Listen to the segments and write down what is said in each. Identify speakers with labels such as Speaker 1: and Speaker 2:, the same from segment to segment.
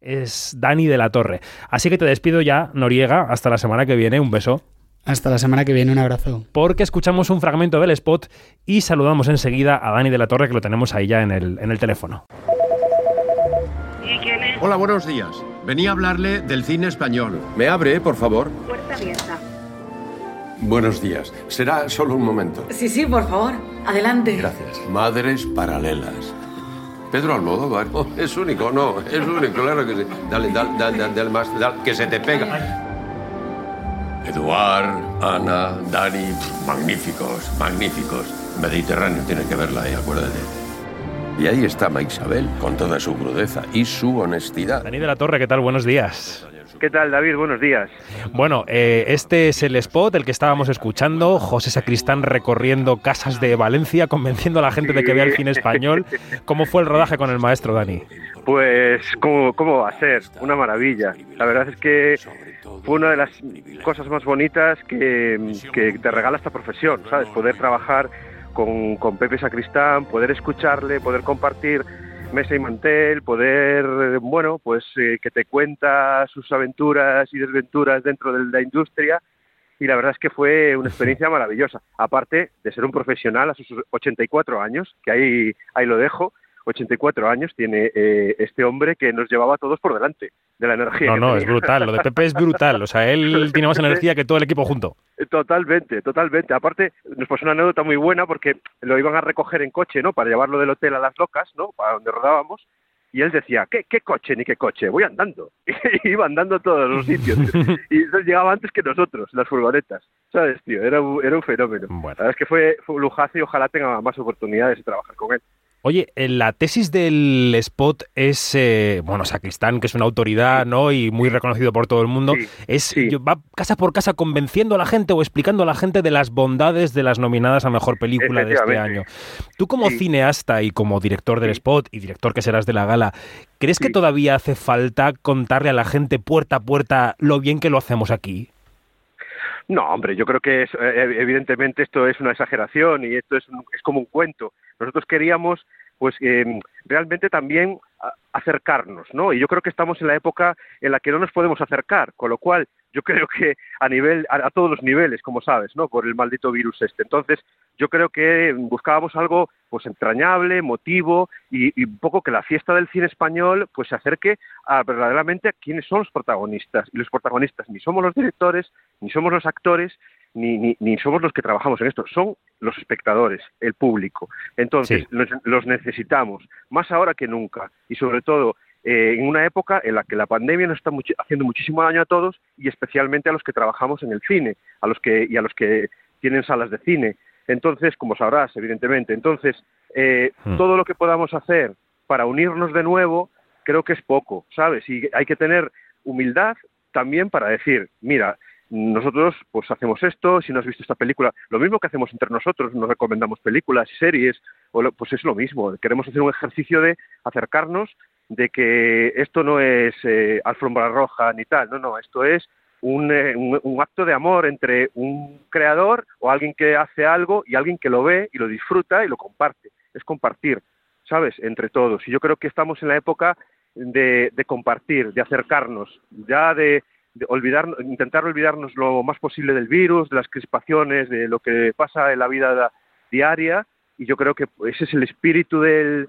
Speaker 1: es Dani de la Torre. Así que te despido ya, Noriega, hasta la semana que viene. Un beso.
Speaker 2: Hasta la semana que viene, un abrazo.
Speaker 1: Porque escuchamos un fragmento del spot y saludamos enseguida a Dani de la Torre, que lo tenemos ahí ya en el, en el teléfono.
Speaker 3: Hola, buenos días. Venía a hablarle del cine español. ¿Me abre, por favor?
Speaker 4: Puerta abierta.
Speaker 3: Buenos días. Será solo un momento.
Speaker 4: Sí, sí, por favor. Adelante.
Speaker 3: Gracias. Madres paralelas. Pedro Almodóvar. Oh, es único, no, es único, claro que sí. Dale, dale, dale, dale, más, dale, que se te pega. Eduard, Ana, Dani, magníficos, magníficos. Mediterráneo tiene que verla, eh, acuérdate. Y ahí está Ma Isabel, con toda su crudeza y su honestidad.
Speaker 1: Dani de la Torre, ¿qué tal? Buenos días.
Speaker 5: ¿Qué tal, David? Buenos días.
Speaker 1: Bueno, eh, este es el spot, el que estábamos escuchando. José Sacristán recorriendo casas de Valencia, convenciendo a la gente de que vea el cine español. ¿Cómo fue el rodaje con el maestro, Dani?
Speaker 5: Pues, ¿cómo, ¿cómo va a ser? Una maravilla. La verdad es que fue una de las cosas más bonitas que, que te regala esta profesión, ¿sabes? Poder trabajar con, con Pepe Sacristán, poder escucharle, poder compartir mesa y mantel, poder, bueno, pues eh, que te cuenta sus aventuras y desventuras dentro de la industria y la verdad es que fue una experiencia maravillosa. Aparte de ser un profesional a sus 84 años, que ahí, ahí lo dejo, 84 años tiene eh, este hombre que nos llevaba a todos por delante de la energía.
Speaker 1: No,
Speaker 5: que
Speaker 1: no,
Speaker 5: tenía.
Speaker 1: es brutal. Lo de Pepe es brutal. O sea, él tiene más energía que todo el equipo junto.
Speaker 5: Totalmente, totalmente. Aparte, nos pasó una anécdota muy buena porque lo iban a recoger en coche, ¿no? Para llevarlo del hotel a las locas, ¿no? Para donde rodábamos. Y él decía, ¿qué, qué coche ni qué coche? Voy andando. Y iba andando a todos los sitios. y llegaba antes que nosotros, las furgonetas. ¿Sabes, tío? Era un, era un fenómeno.
Speaker 1: Bueno.
Speaker 5: La verdad es que fue, fue un lujazo y ojalá tenga más oportunidades de trabajar con él.
Speaker 1: Oye, eh, la tesis del spot es, eh, bueno, Sacristán, que es una autoridad, ¿no? Y muy reconocido por todo el mundo,
Speaker 5: Sí,
Speaker 1: es
Speaker 5: sí.
Speaker 1: va casa por casa convenciendo a la gente o explicando a la gente de las bondades de las nominadas a mejor película de este año. Tú como
Speaker 5: Sí.
Speaker 1: cineasta y como director del spot y director que serás de la gala, ¿crees que todavía hace falta contarle a la gente puerta a puerta lo bien que lo hacemos aquí?
Speaker 5: No, hombre, yo creo que es, eh, evidentemente esto es una exageración y esto es, es como un cuento. Nosotros queríamos, pues, eh, realmente también acercarnos, ¿no? Y yo creo que estamos en la época en la que no nos podemos acercar, con lo cual yo creo que a nivel, a, a todos los niveles, como sabes, ¿no? Por el maldito virus este. Entonces, yo creo que buscábamos algo, pues, entrañable, emotivo y, y un poco que la fiesta del cine español, pues, se acerque a verdaderamente a quiénes son los protagonistas. Y los protagonistas ni somos los directores, ni somos los actores, ni, ni, ni somos los que trabajamos en esto, son los espectadores, el público. Entonces,
Speaker 1: Sí.
Speaker 5: los, los necesitamos, más ahora que nunca, y sobre todo eh, en una época en la que la pandemia nos está haciendo muchísimo daño a todos y especialmente a los que trabajamos en el cine, a los que y a los que tienen salas de cine. Entonces, como sabrás, evidentemente, entonces eh,
Speaker 1: Hmm.
Speaker 5: todo lo que podamos hacer para unirnos de nuevo, creo que es poco, ¿sabes? Y hay que tener humildad también para decir, mira, nosotros pues hacemos esto, si no has visto esta película, lo mismo que hacemos entre nosotros, nos recomendamos películas y series, o lo- pues es lo mismo, queremos hacer un ejercicio de acercarnos, de que esto no es eh, alfombra roja ni tal, no, no, esto es un, eh, un, un acto de amor entre un creador o alguien que hace algo y alguien que lo ve y lo disfruta y lo comparte, es compartir, ¿sabes? Entre todos. Y yo creo que estamos en la época de, de compartir, de acercarnos, ya de, intentar olvidarnos lo más posible del virus, de las crispaciones, de lo que pasa en la vida da- diaria. Y yo creo que ese es el espíritu del,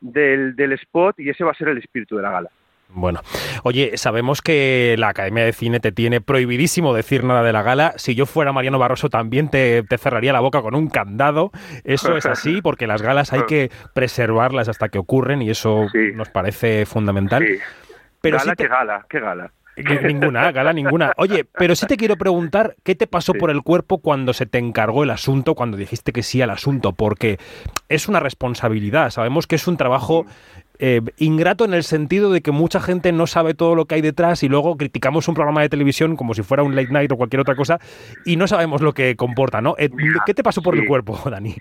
Speaker 5: del, del spot y ese va a ser el espíritu de la gala.
Speaker 1: Bueno, oye, sabemos que la Academia de Cine te tiene prohibidísimo decir nada de la gala. Si yo fuera Mariano Barroso también te, te cerraría la boca con un candado. Eso es así porque las galas hay que preservarlas hasta que ocurren y eso
Speaker 5: Sí.
Speaker 1: nos parece fundamental.
Speaker 5: Sí.
Speaker 1: Pero
Speaker 5: gala,
Speaker 1: sí te-
Speaker 5: qué gala, qué gala.
Speaker 1: Ni- Ninguna, gala ninguna. Oye, pero sí te quiero preguntar, ¿qué te pasó
Speaker 5: Sí.
Speaker 1: por el cuerpo cuando se te encargó el asunto, cuando dijiste que sí al asunto? Porque es una responsabilidad. Sabemos que es un trabajo eh, ingrato en el sentido de que mucha gente no sabe todo lo que hay detrás y luego criticamos un programa de televisión como si fuera un late night o cualquier otra cosa y no sabemos lo que comporta, ¿no? Eh, ¿Qué te pasó por el cuerpo, Dani?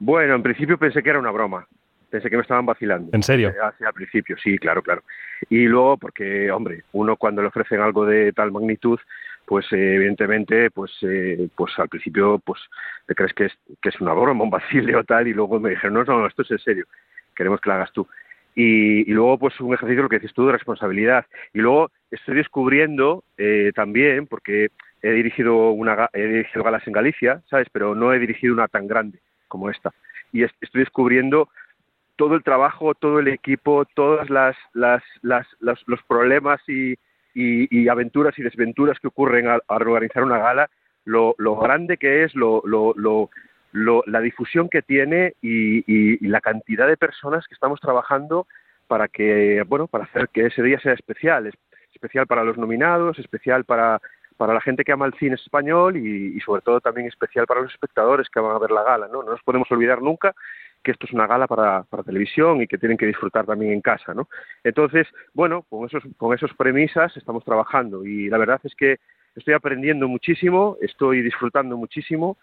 Speaker 5: Bueno, en principio pensé que era una broma. Pensé que me estaban vacilando.
Speaker 1: ¿En serio?
Speaker 5: Eh, Así al principio, sí, claro, claro. Y luego, porque, hombre, uno cuando le ofrecen algo de tal magnitud, pues eh, evidentemente, pues, eh, pues al principio, pues te crees que es, que es una broma, un vacile o tal, y luego me dijeron, no, no, esto es en serio, queremos que lo hagas tú. Y, luego, pues un ejercicio, lo que dices tú, de responsabilidad. Y luego estoy descubriendo eh, también, porque he dirigido, una, he dirigido galas en Galicia, ¿sabes? Pero no he dirigido una tan grande como esta. Y estoy descubriendo todo el trabajo, todo el equipo, todas las, las, los problemas y, y, aventuras y desventuras que ocurren al, organizar una gala, lo, lo, grande que es, lo, lo, lo, la difusión que tiene y, y, la cantidad de personas que estamos trabajando para que, bueno, para hacer que ese día sea especial, especial para los nominados, especial para, para la gente que ama el cine español y, y, sobre todo también especial para los espectadores que van a ver la gala, ¿no? No nos podemos olvidar nunca que esto es una gala para, televisión y que tienen que disfrutar también en casa, ¿no? Entonces, bueno, con esos, con esos premisas estamos trabajando y la verdad es que estoy aprendiendo muchísimo, estoy disfrutando muchísimo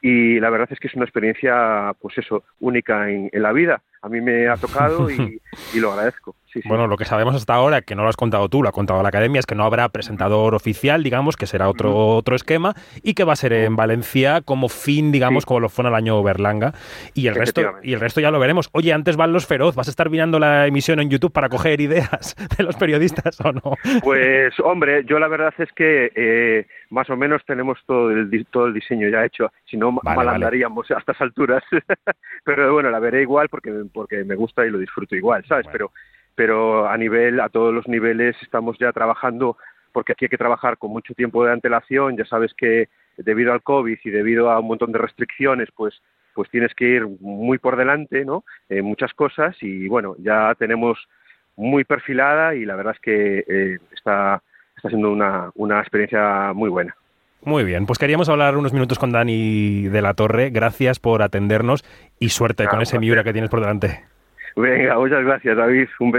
Speaker 5: y la verdad es que es una experiencia, pues eso, única en, en la vida a mí me ha tocado y, lo agradezco.
Speaker 1: Bueno, lo que sabemos hasta ahora, que no lo has contado tú, lo ha contado la academia, es que no habrá presentador oficial, digamos, que será otro, otro esquema, y que va a ser en Valencia como fin, digamos, como lo fue en el año Berlanga. Y el, resto, y el resto ya lo veremos. Oye, antes van los feroz, ¿vas a estar mirando la emisión en YouTube para coger ideas de los periodistas o no?
Speaker 5: Pues, hombre, yo la verdad es que eh, más o menos tenemos todo el, todo el diseño ya hecho, si no mal andaríamos a estas alturas. Pero bueno, la veré igual porque porque me gusta y lo disfruto igual, ¿sabes? Pero, pero a nivel, a todos los niveles estamos ya trabajando, porque aquí hay que trabajar con mucho tiempo de antelación, ya sabes que debido al COVID y debido a un montón de restricciones, pues pues tienes que ir muy por delante, ¿no? En muchas cosas y bueno, ya tenemos muy perfilada y la verdad es que eh, está, está siendo una, una experiencia muy buena.
Speaker 1: Muy bien, pues queríamos hablar unos minutos con Dani de la Torre. Gracias por atendernos y suerte con ese Miura que tienes por delante.
Speaker 5: Venga, muchas gracias, David. Un beso.